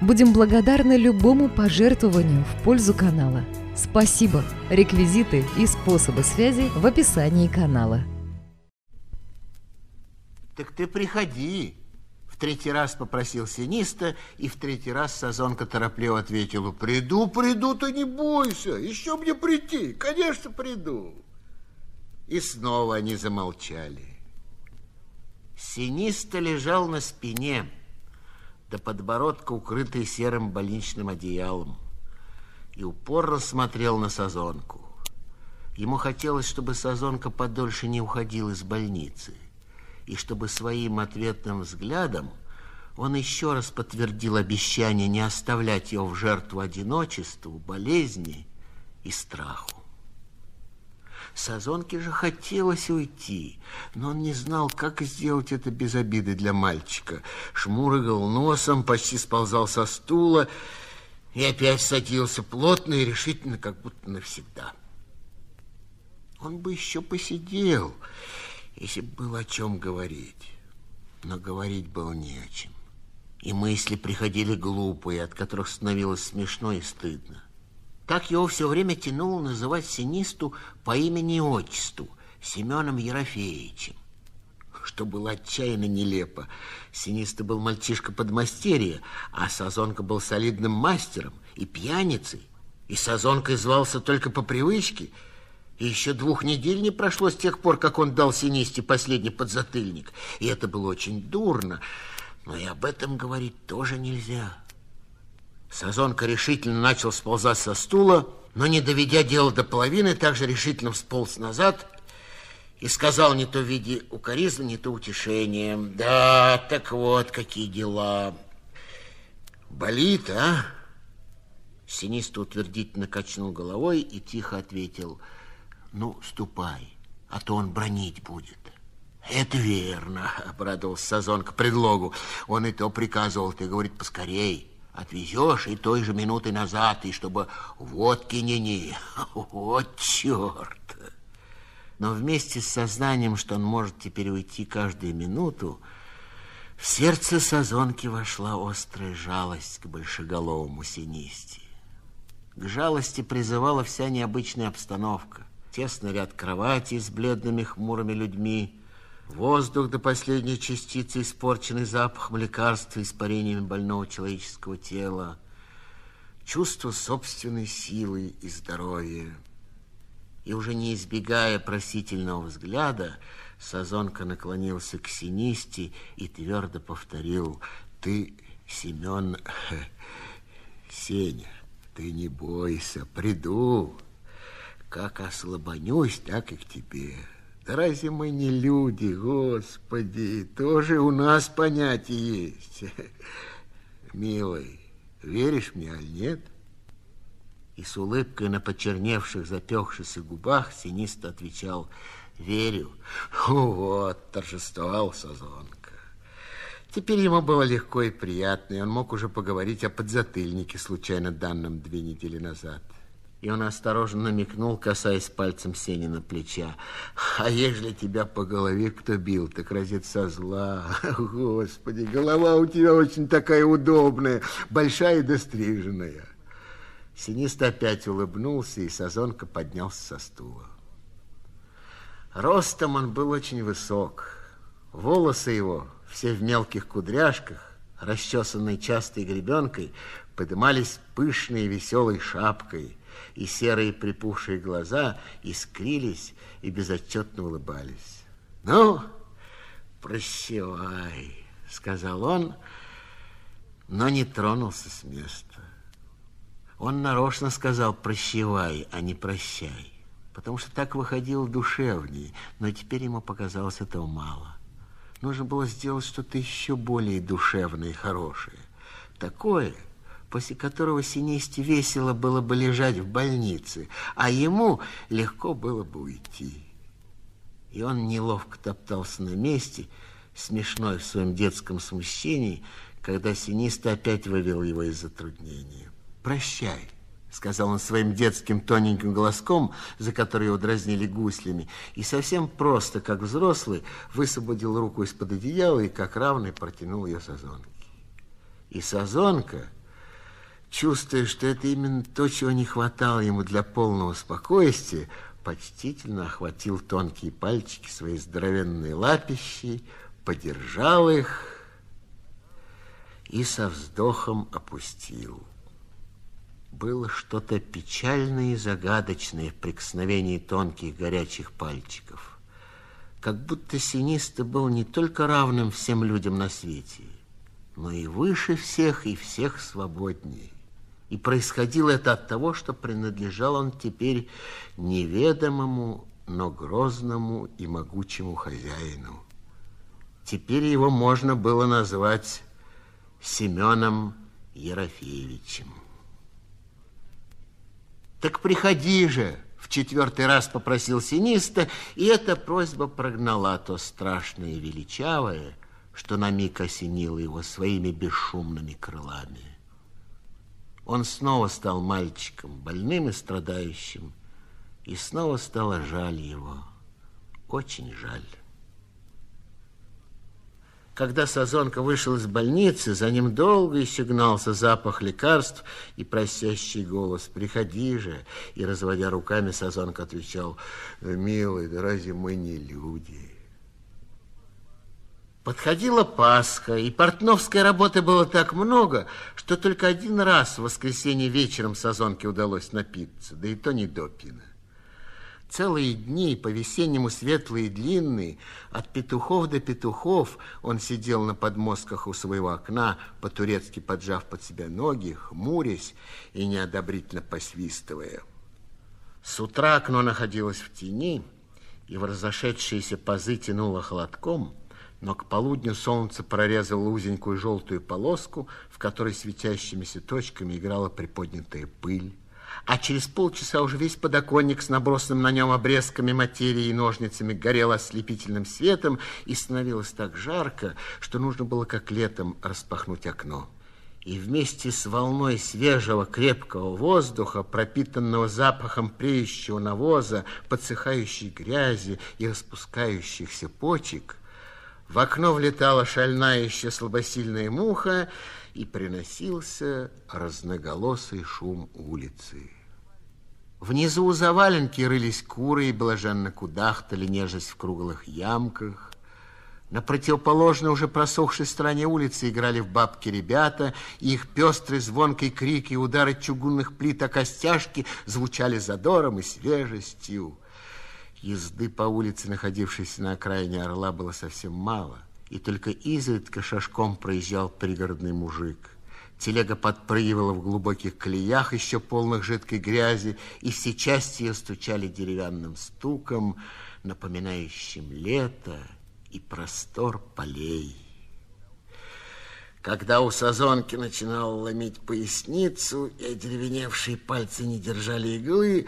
Будем благодарны любому пожертвованию в пользу канала. Спасибо! Реквизиты и способы связи в описании канала. Так ты приходи. В третий раз попросил Синиста, и в третий раз Сазонка торопливо ответила, приду, приду, ты не бойся, еще мне прийти, конечно, приду. И снова они замолчали. Синиста лежал на спине, до подбородка укрытый серым больничным одеялом, и упорно смотрел на Сазонку. Ему хотелось, чтобы Сазонка подольше не уходил из больницы, и чтобы своим ответным взглядом он еще раз подтвердил обещание не оставлять его в жертву одиночеству, болезни и страху. Сазонке же хотелось уйти, но он не знал, как сделать это без обиды для мальчика. Шмурыгал носом, почти сползал со стула и опять садился плотно и решительно, как будто навсегда. Он бы еще посидел, если бы было о чем говорить. Но говорить было не о чем. И мысли приходили глупые, от которых становилось смешно и стыдно. Так его все время тянуло называть Синисту по имени и отчеству Семеном Ерофеевичем, что было отчаянно нелепо. Синиста был мальчишка подмастерья, а Сазонка был солидным мастером и пьяницей, и Сазонкой звался только по привычке, и еще двух недель не прошло с тех пор, как он дал Синисте последний подзатыльник, и это было очень дурно, но и об этом говорить тоже нельзя. Сазонка решительно начал сползать со стула, но, не доведя дело до половины, также решительно всполз назад и сказал не то в виде укоризны, не то утешения. Да, так вот, какие дела. Болит, а? Синиста утвердительно качнул головой и тихо ответил. Ну, ступай, а то он бронить будет. Это верно, обрадовался Сазон к предлогу. Он и то приказывал, ты, говорит, поскорей отвезешь и той же минуты назад, и чтобы водки не-не. Вот черт! Но вместе с сознанием, что он может теперь уйти каждую минуту, в сердце Сазонки вошла острая жалость к большеголовому синисте. К жалости призывала вся необычная обстановка. Тесный ряд кроватей с бледными хмурыми людьми, Воздух до последней частицы, испорченный запахом лекарства, испарениями больного человеческого тела, чувство собственной силы и здоровья. И уже не избегая просительного взгляда, Сазонка наклонился к Синисте и твердо повторил, «Ты, Семен, Сеня, ты не бойся, приду. Как ослабонюсь, так и к тебе». Да разве мы не люди, Господи? Тоже у нас понятие есть. Милый, веришь мне, аль нет? И с улыбкой на почерневших, запекшихся губах Синист отвечал, верю. Вот, торжествовал Сазонка. Теперь ему было легко и приятно, и он мог уже поговорить о подзатыльнике, случайно данном две недели назад. И он осторожно намекнул, касаясь пальцем Сенина плеча. А ежели тебя по голове кто бил, так разит со зла. Господи, голова у тебя очень такая удобная, большая и достриженная. Синист опять улыбнулся, и Сазонка поднялся со стула. Ростом он был очень высок. Волосы его, все в мелких кудряшках, расчесанные частой гребенкой, подымались пышной веселой шапкой – и серые припухшие глаза искрились и безотчетно улыбались. «Ну, прощавай», — сказал он, но не тронулся с места. Он нарочно сказал «прощавай», а не «прощай», потому что так выходило душевнее, но теперь ему показалось этого мало. Нужно было сделать что-то еще более душевное и хорошее. Такое, после которого Синисте весело было бы лежать в больнице, а ему легко было бы уйти. И он неловко топтался на месте, смешной в своем детском смущении, когда Синиста опять вывел его из затруднения. «Прощай», — сказал он своим детским тоненьким голоском, за который его дразнили гуслями, и совсем просто, как взрослый, высвободил руку из-под одеяла и как равный протянул ее Сазонке. И Сазонка, чувствуя, что это именно то, чего не хватало ему для полного спокойствия, почтительно охватил тонкие пальчики своей здоровенной лапищей, подержал их и со вздохом опустил. Было что-то печальное и загадочное в прикосновении тонких горячих пальчиков. Как будто Синиста был не только равным всем людям на свете, но и выше всех, и всех свободнее. И происходило это от того, что принадлежал он теперь неведомому, но грозному и могучему хозяину. Теперь его можно было назвать Семеном Ерофеевичем. Так приходи же, в четвертый раз попросил Синиста, и эта просьба прогнала то страшное и величавое, что на миг осенило его своими бесшумными крылами. Он снова стал мальчиком, больным и страдающим, и снова стало жаль его, очень жаль. Когда Сазонка вышел из больницы, за ним долго еще гнался запах лекарств и просящий голос «Приходи же!» И, разводя руками, Сазонка отвечал «Милый, да разве мы не люди?» Подходила Пасха, и портновской работы было так много, что только один раз в воскресенье вечером Сазонке удалось напиться, да и то не до пина. Целые дни, по-весеннему светлые и длинные, от петухов до петухов он сидел на подмостках у своего окна, по-турецки поджав под себя ноги, хмурясь и неодобрительно посвистывая. С утра окно находилось в тени, и в разошедшиеся пазы тянуло холодком, но к полудню солнце прорезало узенькую желтую полоску, в которой светящимися точками играла приподнятая пыль а через полчаса уже весь подоконник с набросанным на нем обрезками материи и ножницами горел ослепительным светом, и становилось так жарко, что нужно было как летом распахнуть окно. И вместе с волной свежего крепкого воздуха, пропитанного запахом преющего навоза, подсыхающей грязи и распускающихся почек, в окно влетала шальная еще слабосильная муха, и приносился разноголосый шум улицы. Внизу у заваленки рылись куры и блаженно кудахтали, нежесть в круглых ямках. На противоположной, уже просохшей стороне улицы играли в бабки ребята, и их пестрый звонкий крик и удары чугунных плит о костяшки звучали задором и свежестью. Езды по улице, находившейся на окраине Орла, было совсем мало – и только изредка шашком проезжал пригородный мужик. Телега подпрыгивала в глубоких колеях, еще полных жидкой грязи, и все части ее стучали деревянным стуком, напоминающим лето и простор полей. Когда у Сазонки начинал ломить поясницу, и одеревеневшие пальцы не держали иглы,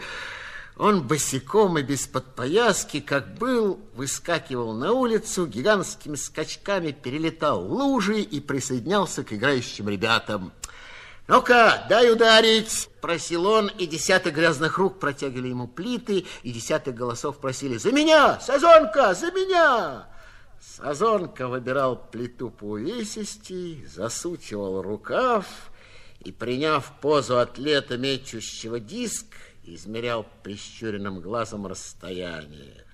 он босиком и без подпояски, как был, выскакивал на улицу, гигантскими скачками перелетал лужи и присоединялся к играющим ребятам. «Ну-ка, дай ударить!» – просил он, и десяток грязных рук протягивали ему плиты, и десяток голосов просили «За меня! Сазонка, за меня!» Сазонка выбирал плиту по увесисти, засучивал рукав и, приняв позу атлета, мечущего диск, измерял прищуренным глазом расстояние.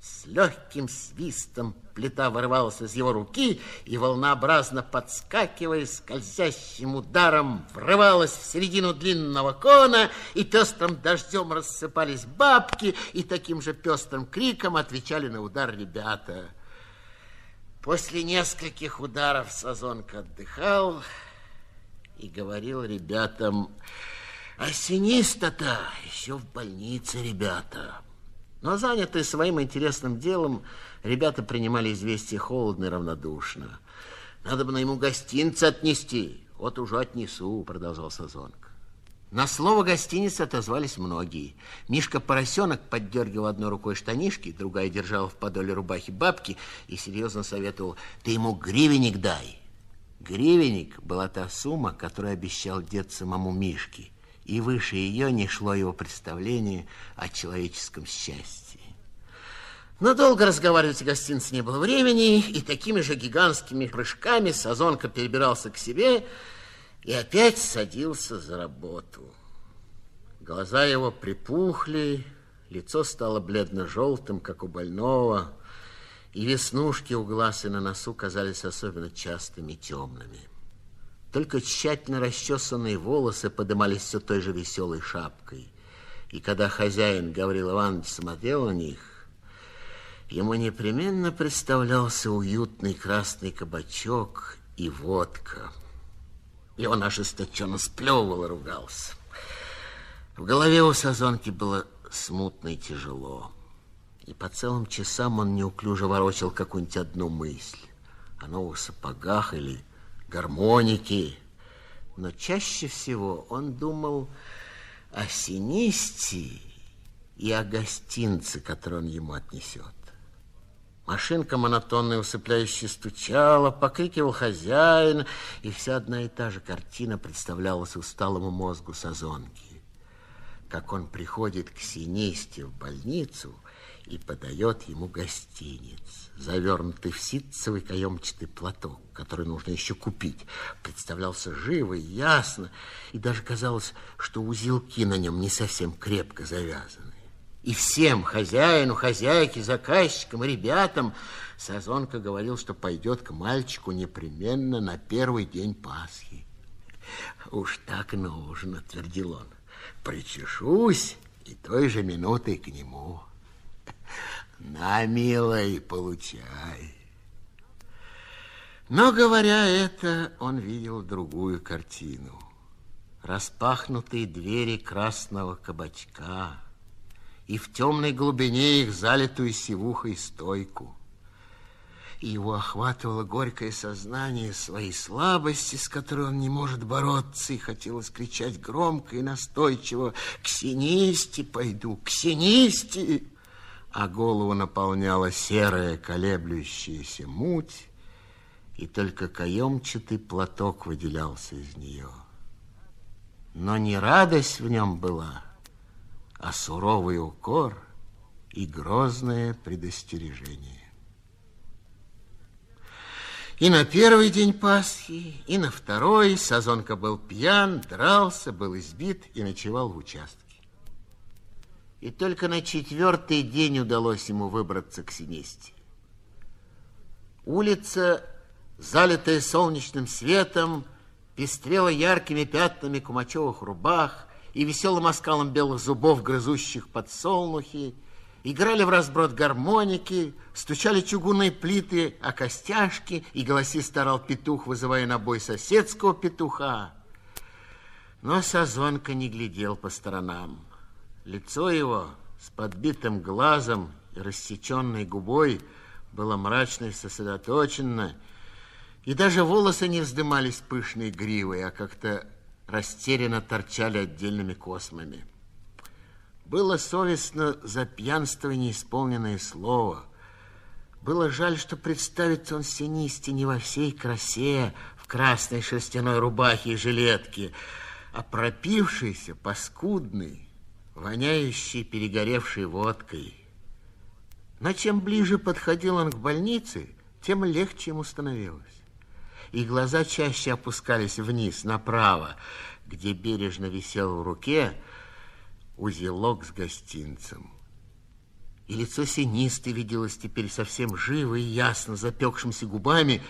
С легким свистом плита вырывалась из его руки и, волнообразно подскакивая, скользящим ударом врывалась в середину длинного кона, и пестрым дождем рассыпались бабки, и таким же пестрым криком отвечали на удар ребята. После нескольких ударов Сазонка отдыхал и говорил ребятам... А синиста-то еще в больнице, ребята. Но занятые своим интересным делом, ребята принимали известие холодно и равнодушно. Надо бы на ему гостинцы отнести. Вот уже отнесу, продолжал Сазонка. На слово гостиницы отозвались многие. Мишка Поросенок поддергивал одной рукой штанишки, другая держала в подоле рубахи бабки и серьезно советовал, ты ему гривенник дай. Гривенник была та сумма, которую обещал дед самому Мишке, и выше ее не шло его представление о человеческом счастье. Но долго разговаривать в гостинице не было времени, и такими же гигантскими прыжками Сазонка перебирался к себе, и опять садился за работу. Глаза его припухли, лицо стало бледно-желтым, как у больного, и веснушки у глаз и на носу казались особенно частыми и темными. Только тщательно расчесанные волосы подымались все той же веселой шапкой. И когда хозяин Гаврил Иванович смотрел на них, ему непременно представлялся уютный красный кабачок и водка – и он ожесточенно сплевывал и ругался. В голове у Сазонки было смутно и тяжело. И по целым часам он неуклюже ворочал какую-нибудь одну мысль. О новых сапогах или гармонике. Но чаще всего он думал о синисте и о гостинце, который он ему отнесет. Машинка монотонно и усыпляюще стучала, покрикивал хозяин, и вся одна и та же картина представлялась усталому мозгу Сазонки. Как он приходит к синисте в больницу и подает ему гостиниц, завернутый в ситцевый каемчатый платок, который нужно еще купить. Представлялся живо и ясно, и даже казалось, что узелки на нем не совсем крепко завязаны. И всем, хозяину, хозяйке, заказчикам и ребятам, Сазонка говорил, что пойдет к мальчику непременно на первый день Пасхи. Уж так нужно, твердил он. Причешусь и той же минутой к нему. На, милой, получай. Но, говоря это, он видел другую картину. Распахнутые двери красного кабачка, и в темной глубине их залитую сивухой стойку. И его охватывало горькое сознание своей слабости, с которой он не может бороться, и хотелось кричать громко и настойчиво «К синисти пойду, к синисти!» А голову наполняла серая колеблющаяся муть, и только каемчатый платок выделялся из нее. Но не радость в нем была, а суровый укор и грозное предостережение. И на первый день Пасхи, и на второй Сазонка был пьян, дрался, был избит и ночевал в участке. И только на четвертый день удалось ему выбраться к Синесте. Улица, залитая солнечным светом, пестрела яркими пятнами кумачевых рубах, и веселым оскалом белых зубов, грызущих подсолнухи, играли в разброд гармоники, стучали чугунные плиты о костяшки, и голосист орал петух, вызывая на бой соседского петуха. Но Сазонка не глядел по сторонам. Лицо его с подбитым глазом и рассеченной губой было мрачно и сосредоточено, и даже волосы не вздымались пышной гривой, а как-то растерянно торчали отдельными космами. Было совестно за пьянство неисполненное слово. Было жаль, что представится он синисти не во всей красе, в красной шерстяной рубахе и жилетке, а пропившийся, паскудный, воняющий перегоревшей водкой. Но чем ближе подходил он к больнице, тем легче ему становилось и глаза чаще опускались вниз, направо, где бережно висел в руке узелок с гостинцем. И лицо синисты виделось теперь совсем живо и ясно, запекшимся губами,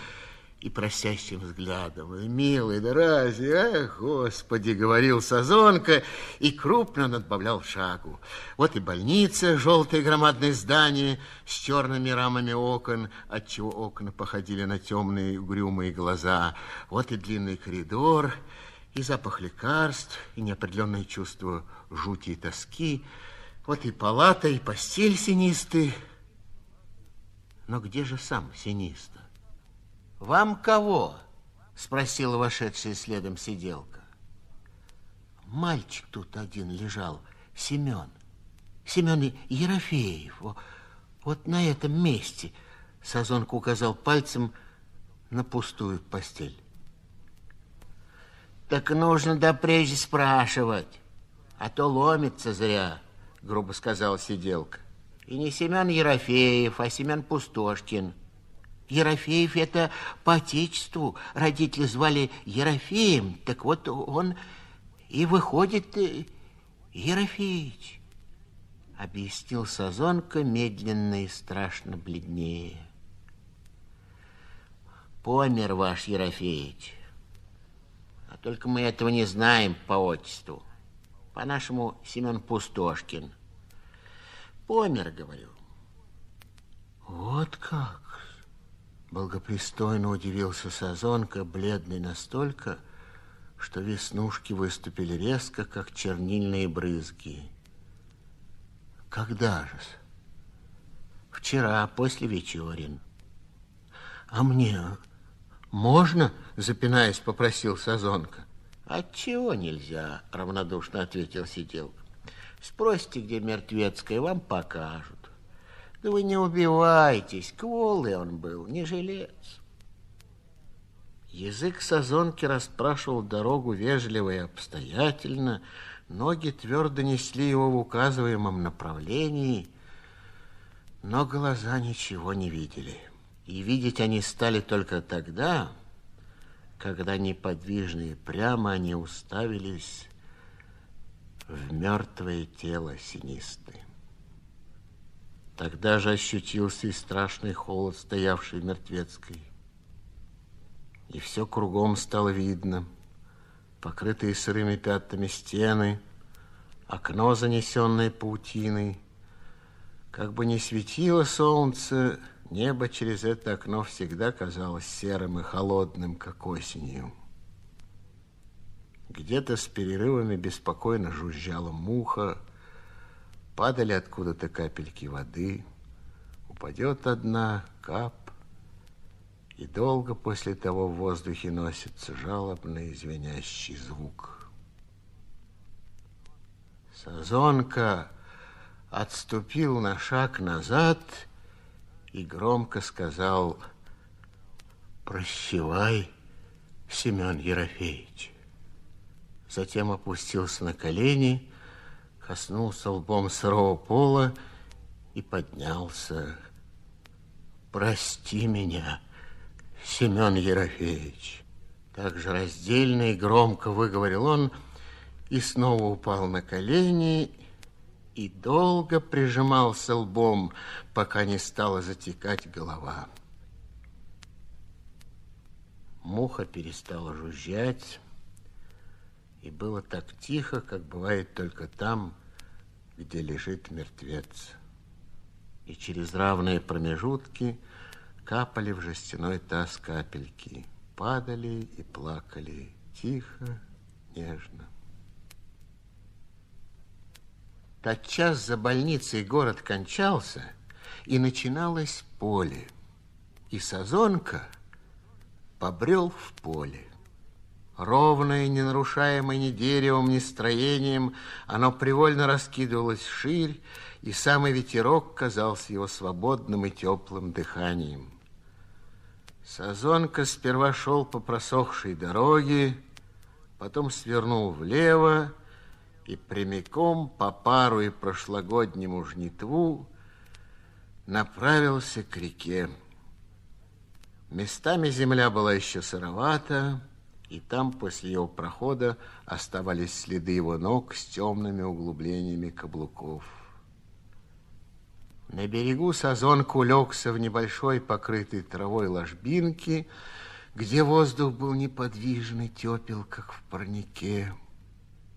и просящим взглядом. «Милый, да разве, ах, Господи!» — говорил Сазонка и крупно надбавлял шагу. Вот и больница, желтое громадное здание с черными рамами окон, отчего окна походили на темные угрюмые глаза. Вот и длинный коридор, и запах лекарств, и неопределенное чувство жути и тоски. Вот и палата, и постель синисты. Но где же сам синиста? Вам кого? Спросила вошедшая следом сиделка. Мальчик тут один лежал, Семен. Семен Ерофеев. Вот на этом месте. Сазонка указал пальцем на пустую постель. Так нужно да прежде спрашивать, а то ломится зря, грубо сказала сиделка. И не Семен Ерофеев, а Семен Пустошкин. Ерофеев это по отечеству. Родители звали Ерофеем, так вот он и выходит э, Ерофеич. Объяснил Сазонка медленно и страшно бледнее. Помер ваш Ерофеич. А только мы этого не знаем по отчеству. По-нашему Семен Пустошкин. Помер, говорю. Вот как? Благопристойно удивился Сазонка, бледный настолько, что веснушки выступили резко, как чернильные брызги. Когда же? Вчера, после вечерин. А мне можно, запинаясь, попросил Сазонка. Отчего нельзя, равнодушно ответил сиделка. Спросите, где мертвецкая, вам покажут. Да вы не убивайтесь, кволый он был, не жилец. Язык Сазонки расспрашивал дорогу вежливо и обстоятельно, ноги твердо несли его в указываемом направлении, но глаза ничего не видели. И видеть они стали только тогда, когда неподвижные прямо они уставились в мертвое тело синисты. Тогда же ощутился и страшный холод, стоявший в мертвецкой. И все кругом стало видно. Покрытые сырыми пятнами стены, окно, занесенное паутиной. Как бы не светило солнце, небо через это окно всегда казалось серым и холодным, как осенью. Где-то с перерывами беспокойно жужжала муха, падали откуда-то капельки воды, упадет одна, кап, и долго после того в воздухе носится жалобный звенящий звук. Сазонка отступил на шаг назад и громко сказал «Прощевай, Семен Ерофеевич». Затем опустился на колени, коснулся лбом сырого пола и поднялся. «Прости меня, Семен Ерофеевич!» Так же раздельно и громко выговорил он и снова упал на колени и долго прижимался лбом, пока не стала затекать голова. Муха перестала жужжать, и было так тихо, как бывает только там, где лежит мертвец. И через равные промежутки капали в жестяной таз капельки, падали и плакали тихо, нежно. Тотчас за больницей город кончался, и начиналось поле. И Сазонка побрел в поле. Ровное, не нарушаемое ни деревом, ни строением, оно привольно раскидывалось вширь, и самый ветерок казался его свободным и теплым дыханием. Сазонка сперва шел по просохшей дороге, потом свернул влево и прямиком по пару и прошлогоднему жнитву направился к реке. Местами земля была еще сыровата, и там после его прохода оставались следы его ног с темными углублениями каблуков. На берегу Сазонка улегся в небольшой покрытой травой ложбинке, где воздух был неподвижный, тепел, как в парнике,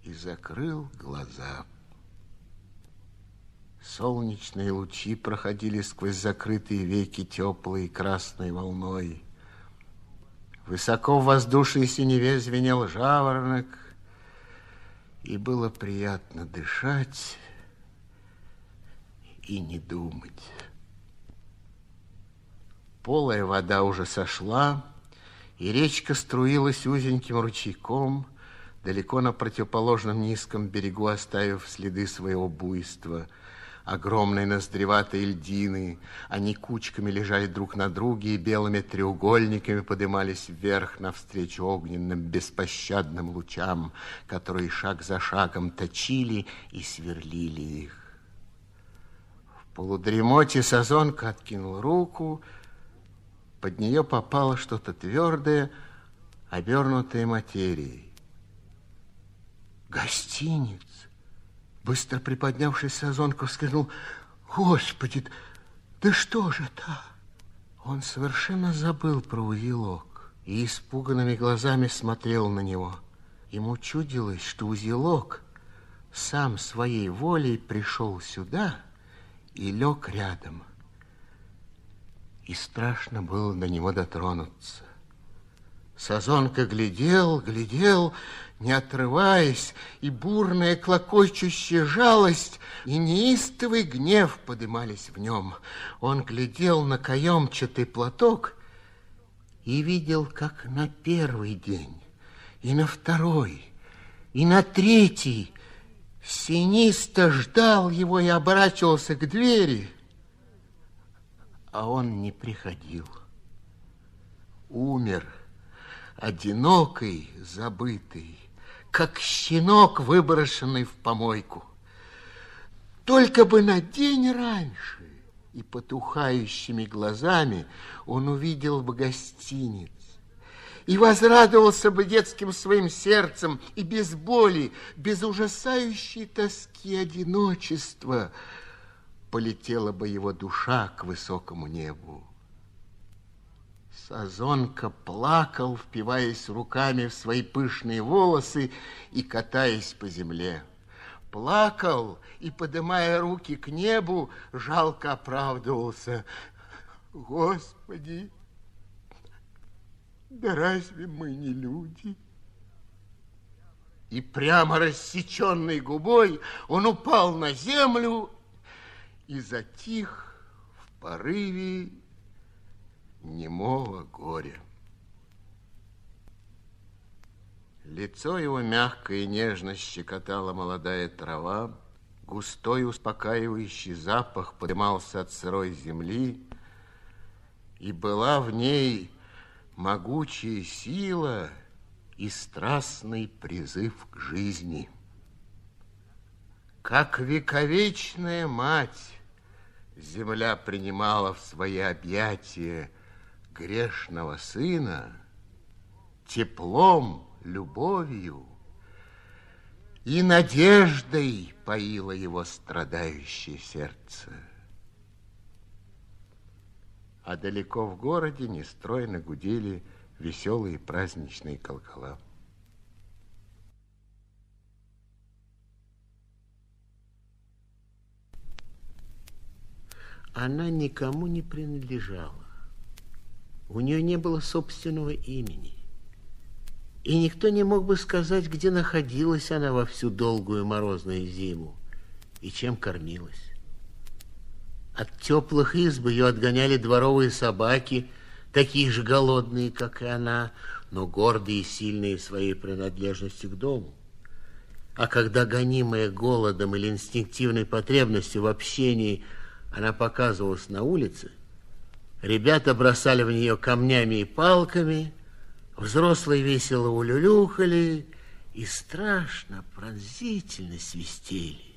и закрыл глаза. Солнечные лучи проходили сквозь закрытые веки теплой красной волной. Высоко в воздушной синеве звенел жаворонок, и было приятно дышать и не думать. Полая вода уже сошла, И речка струилась узеньким ручейком, далеко на противоположном низком берегу оставив следы своего буйства. Огромные ноздреватые льдины, они кучками лежали друг на друге и белыми треугольниками поднимались вверх навстречу огненным беспощадным лучам, которые шаг за шагом точили и сверлили их. В полудремоте Сазонка откинул руку, под нее попало что-то твердое, обернутое материей. Гостиниц. Быстро приподнявшись, Сазонков вскрикнул, «Господи, да что же это?» Он совершенно забыл про узелок и испуганными глазами смотрел на него. Ему чудилось, что узелок сам своей волей пришел сюда и лег рядом. И страшно было до него дотронуться. Сазонка глядел, глядел, не отрываясь, и бурная клокочущая жалость и неистовый гнев подымались в нем. Он глядел на каемчатый платок и видел, как на первый день, и на второй, и на третий синисто ждал его и оборачивался к двери, а он не приходил. Умер, одинокий, забытый, как щенок, выброшенный в помойку. Только бы на день раньше и потухающими глазами он увидел бы гостиниц, и возрадовался бы детским своим сердцем, и без боли, без ужасающей тоски одиночества полетела бы его душа к высокому небу. Сазонка плакал, впиваясь руками в свои пышные волосы и катаясь по земле. Плакал и, поднимая руки к небу, жалко оправдывался. Господи, да разве мы не люди? И прямо рассеченной губой он упал на землю и затих в порыве немого горя. Лицо его мягко и нежно щекотала молодая трава, густой успокаивающий запах поднимался от сырой земли, и была в ней могучая сила и страстный призыв к жизни. Как вековечная мать, земля принимала в свои объятия грешного сына теплом, любовью и надеждой поило его страдающее сердце. А далеко в городе нестройно гудели веселые праздничные колокола. Она никому не принадлежала. У нее не было собственного имени. И никто не мог бы сказать, где находилась она во всю долгую морозную зиму и чем кормилась. От теплых изб ее отгоняли дворовые собаки, такие же голодные, как и она, но гордые и сильные своей принадлежностью к дому. А когда, гонимая голодом или инстинктивной потребностью в общении, она показывалась на улице, Ребята бросали в нее камнями и палками, взрослые весело улюлюхали и страшно, пронзительно свистели.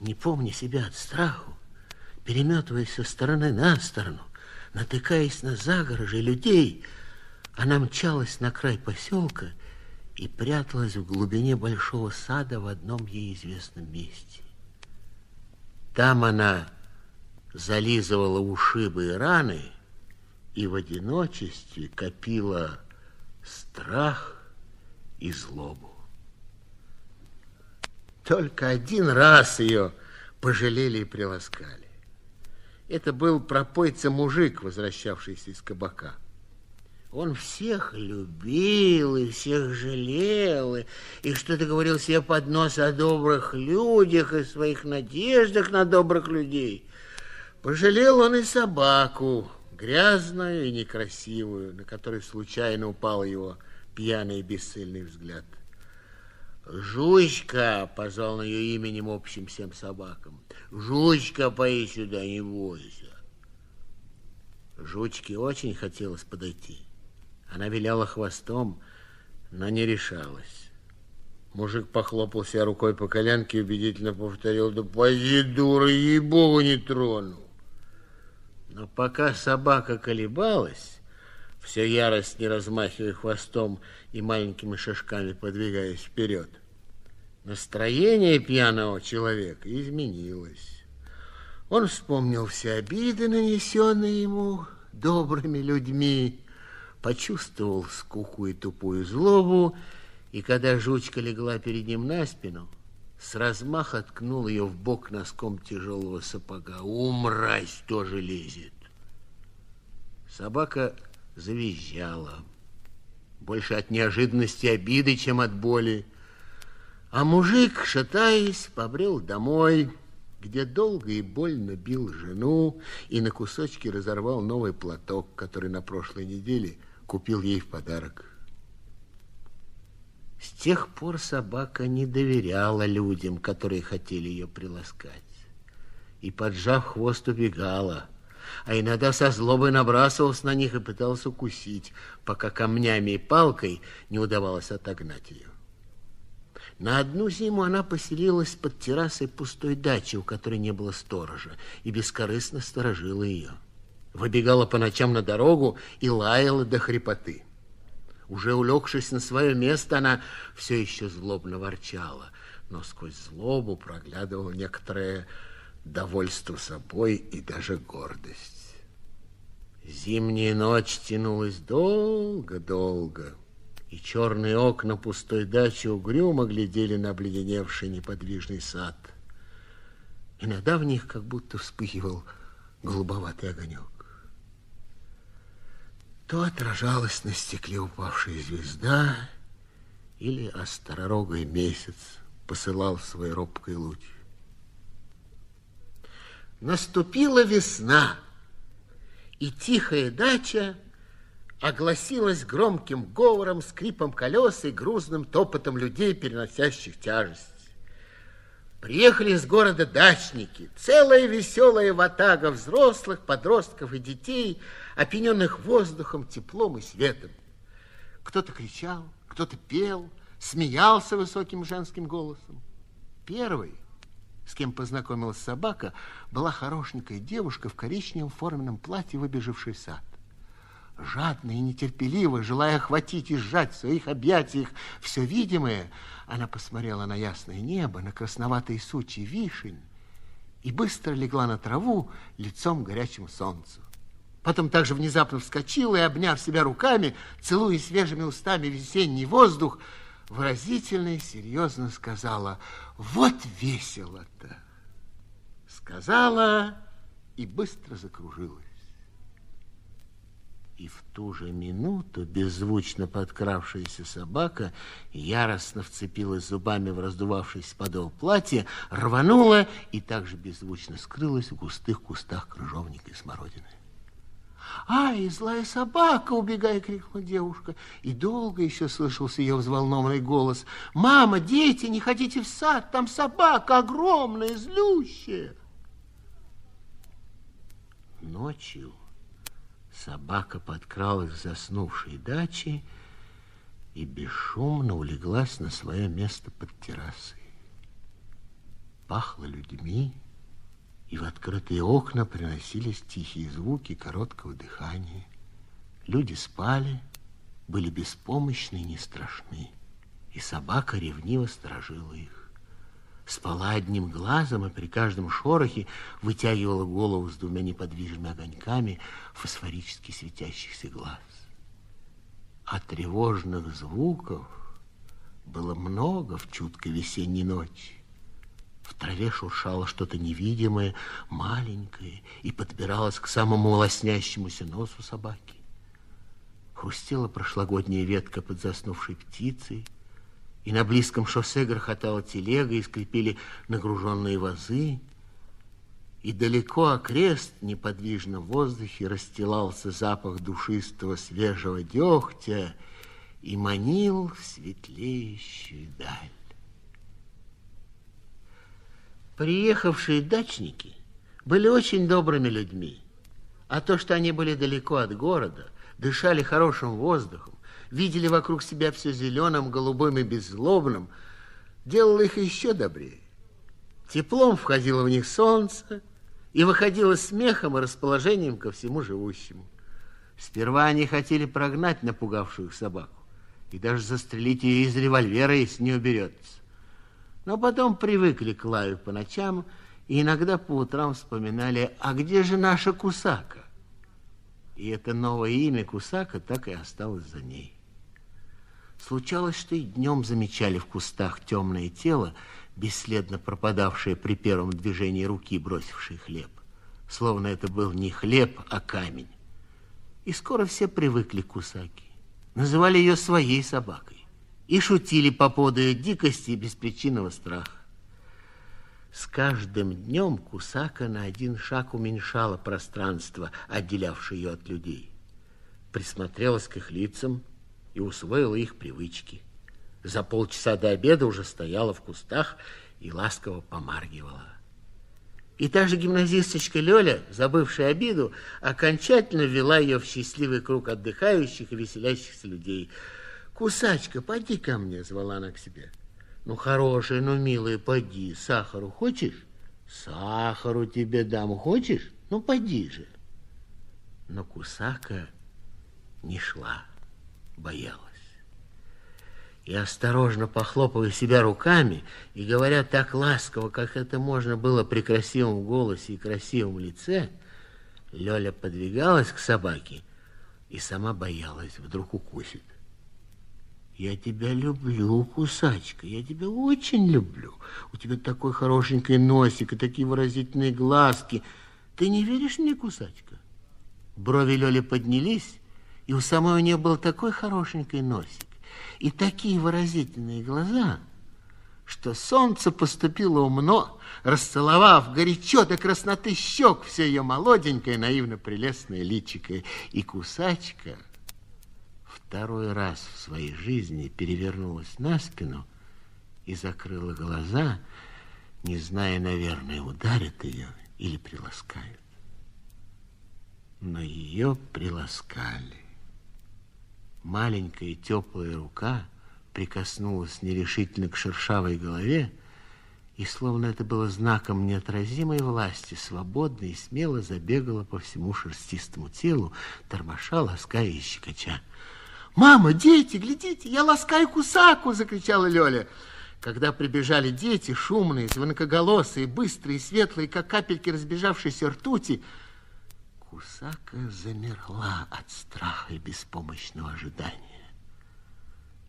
Не помня себя от страху, переметываясь со стороны на сторону, натыкаясь на загорожи людей, она мчалась на край поселка и пряталась в глубине большого сада в одном ей известном месте. Там она зализывала ушибы и раны и в одиночестве копила страх и злобу. Только один раз ее пожалели и приласкали. Это был пропойца-мужик, возвращавшийся из кабака. Он всех любил и всех жалел, и, и что-то говорил себе под нос о добрых людях и своих надеждах на добрых людей – Пожалел он и собаку, грязную и некрасивую, на которой случайно упал его пьяный и бесцельный взгляд. «Жучка!» — позвал на ее именем общим всем собакам. «Жучка, пои сюда, не бойся!» Жучке очень хотелось подойти. Она виляла хвостом, но не решалась. Мужик похлопал себя рукой по коленке и убедительно повторил, «Да поди, дура, ей-богу, не трону!» Но пока собака колебалась, все яростно размахивая хвостом и маленькими шажками подвигаясь вперед, настроение пьяного человека изменилось. Он вспомнил все обиды, нанесенные ему добрыми людьми, почувствовал скуку и тупую злобу, и когда жучка легла перед ним на спину, с размаха ткнул ее в бок носком тяжелого сапога. Умразь тоже лезет. Собака завизжала. Больше от неожиданности обиды, чем от боли. А мужик, шатаясь, побрел домой, где долго и больно бил жену и на кусочки разорвал новый платок, который на прошлой неделе купил ей в подарок. С тех пор собака не доверяла людям, которые хотели ее приласкать. И, поджав хвост, убегала, а иногда со злобой набрасывался на них и пытался укусить, пока камнями и палкой не удавалось отогнать ее. На одну зиму она поселилась под террасой пустой дачи, у которой не было сторожа, и бескорыстно сторожила ее. Выбегала по ночам на дорогу и лаяла до хрипоты. Уже улегшись на свое место, она все еще злобно ворчала, но сквозь злобу проглядывало некоторое довольство собой и даже гордость. Зимняя ночь тянулась долго-долго, и черные окна пустой дачи угрюмо глядели на обледеневший неподвижный сад. Иногда в них как будто вспыхивал голубоватый огонек. То отражалась на стекле упавшая звезда, или остророгой месяц посылал свой робкий луч. Наступила весна, и тихая дача огласилась громким говором, скрипом колес и грузным топотом людей, переносящих тяжесть. Приехали из города дачники, целая веселая ватага взрослых, подростков и детей, опьяненных воздухом, теплом и светом. Кто-то кричал, кто-то пел, смеялся высоким женским голосом. Первый, с кем познакомилась собака, была хорошенькая девушка в коричневом форменном платье, выбежавшей сад жадно и нетерпеливо, желая охватить и сжать в своих объятиях все видимое, она посмотрела на ясное небо, на красноватые сучьи вишень и быстро легла на траву лицом к горячему солнцу. Потом также внезапно вскочила и, обняв себя руками, целуя свежими устами весенний воздух, выразительно и серьезно сказала, вот весело-то. Сказала и быстро закружилась. И в ту же минуту беззвучно подкравшаяся собака яростно вцепилась зубами в раздувавшийся подол платья, рванула и также беззвучно скрылась в густых кустах крыжовника и смородины. «Ай, злая собака!» — убегая, крикнула девушка. И долго еще слышался ее взволнованный голос. «Мама, дети, не ходите в сад, там собака огромная, злющая!» Ночью Собака подкралась к заснувшей даче и бесшумно улеглась на свое место под террасой. Пахло людьми, и в открытые окна приносились тихие звуки короткого дыхания. Люди спали, были беспомощны и не страшны, и собака ревниво сторожила их спала одним глазом и при каждом шорохе вытягивала голову с двумя неподвижными огоньками фосфорически светящихся глаз. А тревожных звуков было много в чуткой весенней ночи. В траве шуршало что-то невидимое, маленькое, и подбиралось к самому лоснящемуся носу собаки. Хрустела прошлогодняя ветка под заснувшей птицей, и на близком шоссе грохотала телега, и скрипели нагруженные вазы. и далеко окрест неподвижно в воздухе расстилался запах душистого свежего дегтя и манил в светлеющую даль. Приехавшие дачники были очень добрыми людьми, а то, что они были далеко от города, дышали хорошим воздухом, видели вокруг себя все зеленым, голубым и беззлобным, делало их еще добрее. Теплом входило в них солнце и выходило смехом и расположением ко всему живущему. Сперва они хотели прогнать напугавшую их собаку и даже застрелить ее из револьвера, если не уберется. Но потом привыкли к лаю по ночам и иногда по утрам вспоминали, а где же наша Кусака? И это новое имя Кусака так и осталось за ней. Случалось, что и днем замечали в кустах темное тело, бесследно пропадавшее при первом движении руки, бросившей хлеб. Словно это был не хлеб, а камень. И скоро все привыкли к Кусаке. Называли ее своей собакой. И шутили по поводу ее дикости и беспричинного страха. С каждым днем Кусака на один шаг уменьшала пространство, отделявшее ее от людей. Присмотрелась к их лицам, и усвоила их привычки. За полчаса до обеда уже стояла в кустах и ласково помаргивала. И та же гимназисточка Лёля, забывшая обиду, окончательно ввела ее в счастливый круг отдыхающих и веселящихся людей. «Кусачка, поди ко мне», — звала она к себе. «Ну, хорошая, ну, милая, поди. Сахару хочешь?» «Сахару тебе дам. Хочешь? Ну, поди же». Но Кусака не шла боялась. И осторожно похлопывая себя руками и говоря так ласково, как это можно было при красивом голосе и красивом лице, Лёля подвигалась к собаке и сама боялась, вдруг укусит. Я тебя люблю, кусачка, я тебя очень люблю. У тебя такой хорошенький носик и такие выразительные глазки. Ты не веришь мне, кусачка? Брови Лёли поднялись, и у самой у нее был такой хорошенький носик и такие выразительные глаза, что солнце поступило умно, расцеловав горячо до красноты щек все ее молоденькое, наивно прелестное личико. И кусачка второй раз в своей жизни перевернулась на спину и закрыла глаза, не зная, наверное, ударит ее или приласкают. Но ее приласкали. Маленькая теплая рука прикоснулась нерешительно к шершавой голове, и, словно это было знаком неотразимой власти, свободно и смело забегала по всему шерстистому телу, тормоша, лаская и щекоча. «Мама, дети, глядите, я ласкаю кусаку!» — закричала Лёля. Когда прибежали дети, шумные, звонкоголосые, быстрые, светлые, как капельки разбежавшейся ртути, Кусака замерла от страха и беспомощного ожидания.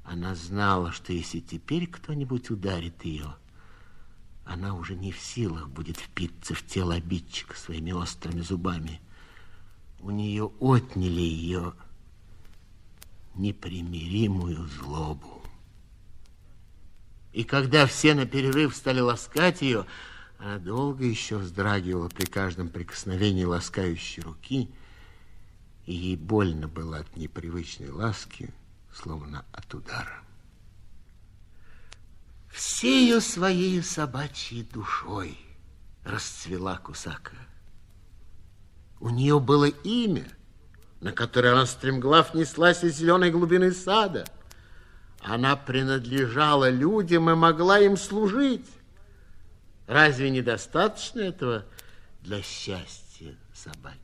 Она знала, что если теперь кто-нибудь ударит ее, она уже не в силах будет впиться в тело обидчика своими острыми зубами. У нее отняли ее непримиримую злобу. И когда все на перерыв стали ласкать ее, она долго еще вздрагивала при каждом прикосновении ласкающей руки, и ей больно было от непривычной ласки, словно от удара. Всею своей собачьей душой расцвела Кусака. У нее было имя, на которое она стремглав неслась из зеленой глубины сада. Она принадлежала людям и могла им служить. Разве недостаточно этого для счастья собаки?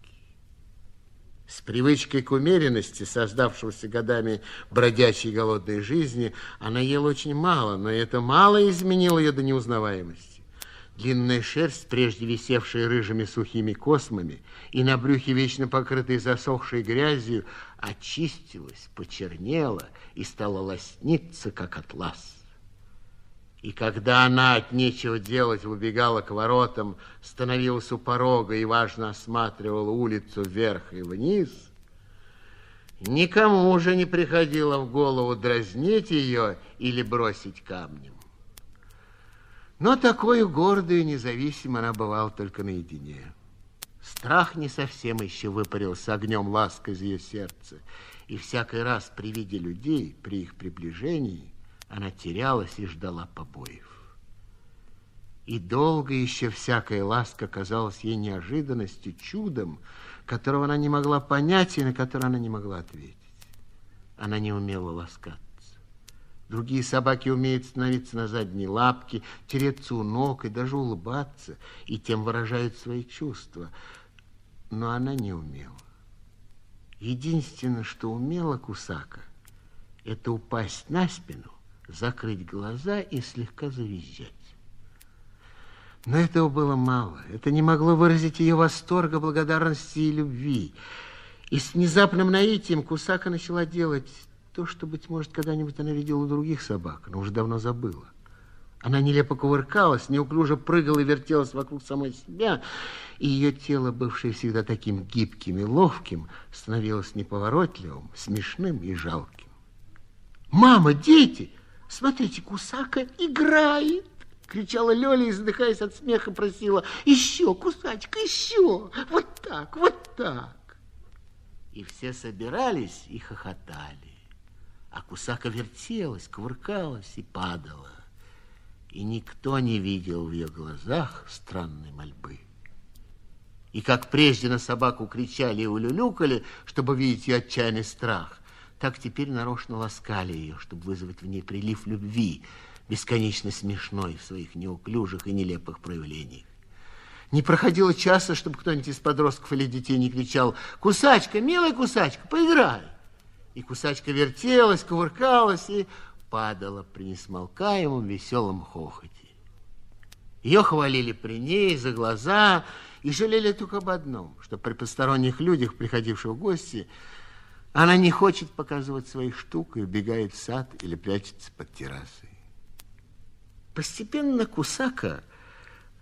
С привычкой к умеренности, создавшегося годами бродячей голодной жизни, она ела очень мало, но это мало изменило ее до неузнаваемости. Длинная шерсть, прежде висевшая рыжими сухими космами, и на брюхе вечно покрытой засохшей грязью, очистилась, почернела и стала лосниться, как атлас. И когда она от нечего делать выбегала к воротам, становилась у порога и важно осматривала улицу вверх и вниз, никому уже не приходило в голову дразнить ее или бросить камнем. Но такой гордой и независимой она бывала только наедине. Страх не совсем еще выпарился огнем лаской из ее сердца, и всякий раз при виде людей, при их приближении, она терялась и ждала побоев. И долго еще всякая ласка казалась ей неожиданностью, чудом, которого она не могла понять и на который она не могла ответить. Она не умела ласкаться. Другие собаки умеют становиться на задние лапки, тереться у ног и даже улыбаться, и тем выражают свои чувства. Но она не умела. Единственное, что умела Кусака, это упасть на спину, закрыть глаза и слегка завизжать. Но этого было мало. Это не могло выразить ее восторга, благодарности и любви. И с внезапным наитием Кусака начала делать то, что, быть может, когда-нибудь она видела у других собак, но уже давно забыла. Она нелепо кувыркалась, неуклюже прыгала и вертелась вокруг самой себя, и ее тело, бывшее всегда таким гибким и ловким, становилось неповоротливым, смешным и жалким. «Мама, дети, смотрите, Кусака играет!» Кричала Лёля задыхаясь от смеха, просила «Еще, Кусачка, еще! Вот так, вот так!» И все собирались и хохотали. А Кусака вертелась, кувыркалась и падала. И никто не видел в ее глазах странной мольбы. И как прежде на собаку кричали и улюлюкали, чтобы видеть ее отчаянный страх, так теперь нарочно ласкали ее, чтобы вызвать в ней прилив любви, бесконечно смешной в своих неуклюжих и нелепых проявлениях. Не проходило часа, чтобы кто-нибудь из подростков или детей не кричал «Кусачка, милая кусачка, поиграй!» И кусачка вертелась, кувыркалась и падала при несмолкаемом веселом хохоте. Ее хвалили при ней за глаза и жалели только об одном, что при посторонних людях, приходивших в гости, она не хочет показывать своих штук и убегает в сад или прячется под террасой. Постепенно Кусака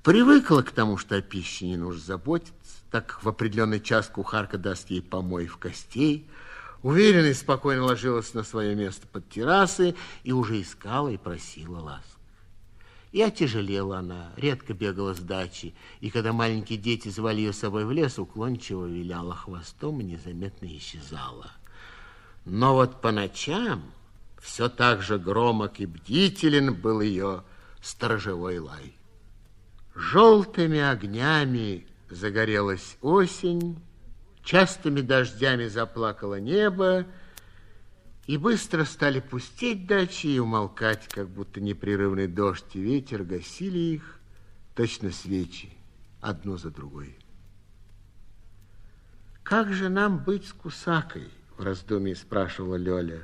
привыкла к тому, что о пище не нужно заботиться, так как в определенный час кухарка даст ей помоев костей, Уверенно и спокойно ложилась на свое место под террасой и уже искала и просила ласк. И отяжелела она, редко бегала с дачи, и когда маленькие дети звали ее с собой в лес, уклончиво виляла хвостом и незаметно исчезала. Но вот по ночам все так же громок и бдителен был ее сторожевой лай. Желтыми огнями загорелась осень, Частыми дождями заплакало небо, и быстро стали пустеть дачи и умолкать, как будто непрерывный дождь и ветер гасили их, точно свечи, одну за другой. «Как же нам быть с Кусакой?» — в раздумье спрашивала Лёля.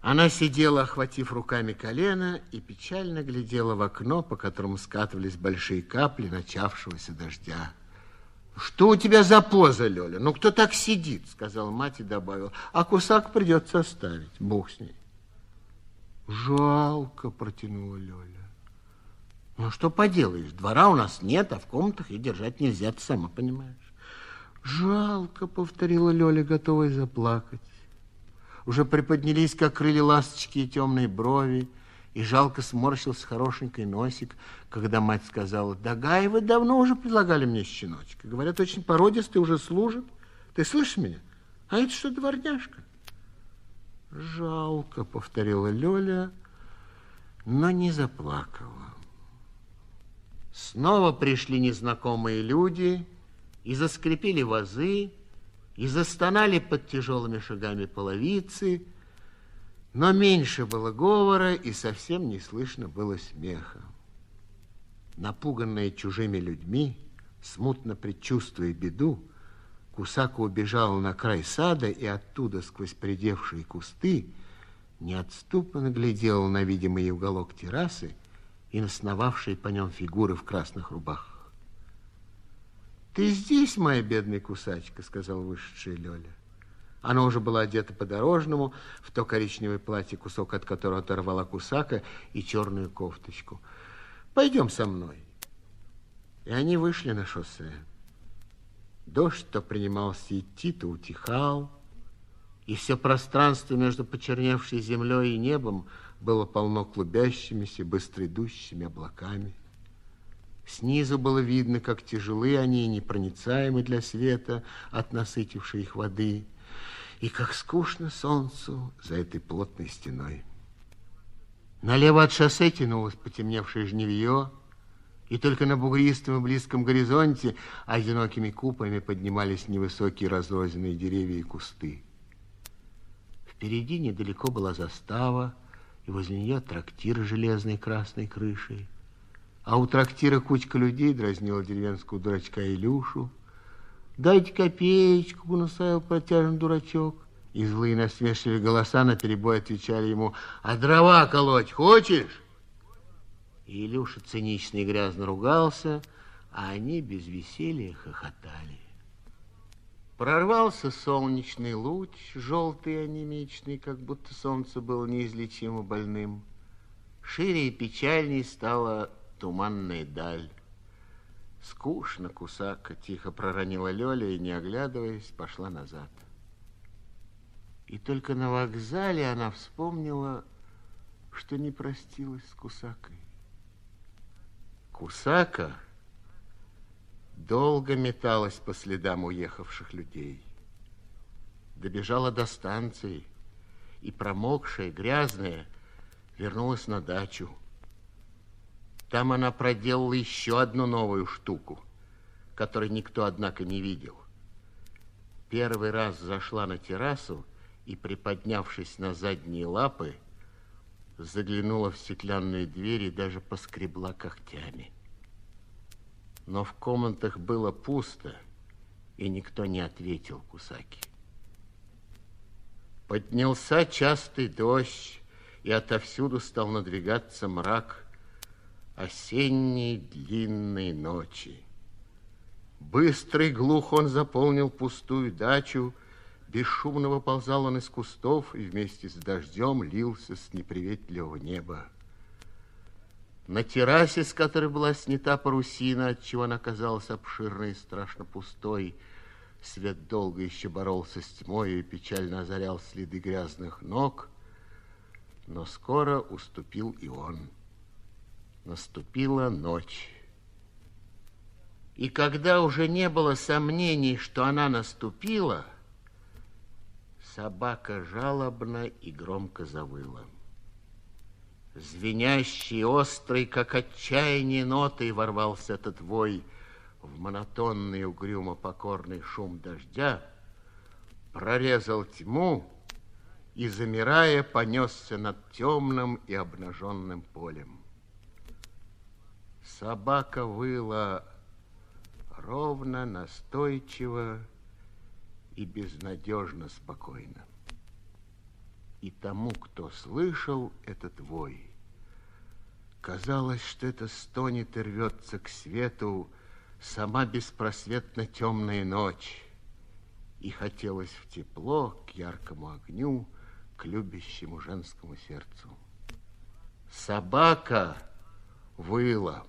Она сидела, охватив руками колено, и печально глядела в окно, по которому скатывались большие капли начавшегося дождя. Что у тебя за поза, Лёля? Ну, кто так сидит, сказала мать и добавила. А кусак придется оставить, бог с ней. Жалко, протянула Лёля. Ну, что поделаешь, двора у нас нет, а в комнатах и держать нельзя, ты сама понимаешь. Жалко, повторила Лёля, готовая заплакать. Уже приподнялись, как крылья ласточки и темные брови, и жалко сморщился хорошенький носик, когда мать сказала, да Гаевы давно уже предлагали мне щеночка. Говорят, очень породистый, уже служит. Ты слышишь меня? А это что, дворняжка? Жалко, повторила Лёля, но не заплакала. Снова пришли незнакомые люди и заскрипели вазы, и застонали под тяжелыми шагами половицы, но меньше было говора, и совсем не слышно было смеха. Напуганная чужими людьми, смутно предчувствуя беду, Кусака убежала на край сада и оттуда, сквозь придевшие кусты, неотступно глядела на видимый уголок террасы и насновавшие по нем фигуры в красных рубахах. «Ты здесь, моя бедная кусачка», — сказал вышедшая Лёля. Она уже была одета по-дорожному, в то коричневое платье, кусок от которого оторвала кусака, и черную кофточку. Пойдем со мной. И они вышли на шоссе. Дождь то принимался идти, то утихал, и все пространство между почерневшей землей и небом было полно клубящимися, быстроидущими облаками. Снизу было видно, как тяжелы они и непроницаемы для света от насытившей их воды, и как скучно солнцу за этой плотной стеной. Налево от шоссе тянулось потемневшее жневье, и только на бугристом и близком горизонте одинокими купами поднимались невысокие разрозненные деревья и кусты. Впереди недалеко была застава, и возле нее трактир с железной красной крышей. А у трактира кучка людей дразнила деревенскую дурачка Илюшу. «Дайте копеечку», — настаивал протяжный дурачок. И злые насмешливые голоса наперебой отвечали ему, «А дрова колоть хочешь?» И Илюша цинично и грязно ругался, а они без веселья хохотали. Прорвался солнечный луч, желтый анемичный, как будто солнце было неизлечимо больным. Шире и печальней стала туманная даль. Скучно кусака, тихо проронила Лёля и, не оглядываясь, пошла назад. И только на вокзале она вспомнила, что не простилась с Кусакой. Кусака долго металась по следам уехавших людей. Добежала до станции и, промокшая, грязная, вернулась на дачу. Там она проделала еще одну новую штуку, которой никто, однако, не видел. Первый раз зашла на террасу и, приподнявшись на задние лапы, заглянула в стеклянные двери и даже поскребла когтями. Но в комнатах было пусто, и никто не ответил Кусаки. Поднялся частый дождь, и отовсюду стал надвигаться мрак осенней длинной ночи. Быстрый глух он заполнил пустую дачу, Бесшумно выползал он из кустов и вместе с дождем лился с неприветливого неба. На террасе, с которой была снята парусина, отчего она казалась обширной и страшно пустой, свет долго еще боролся с тьмой и печально озарял следы грязных ног, но скоро уступил и он. Наступила ночь. И когда уже не было сомнений, что она наступила, Собака жалобно и громко завыла. Звенящий, острый, как отчаяние ноты, ворвался этот вой в монотонный, угрюмо покорный шум дождя, прорезал тьму и, замирая, понесся над темным и обнаженным полем. Собака выла ровно, настойчиво, и безнадежно спокойно. И тому, кто слышал этот вой, казалось, что это стонет и рвется к свету сама беспросветно темная ночь, и хотелось в тепло, к яркому огню, к любящему женскому сердцу. Собака выла.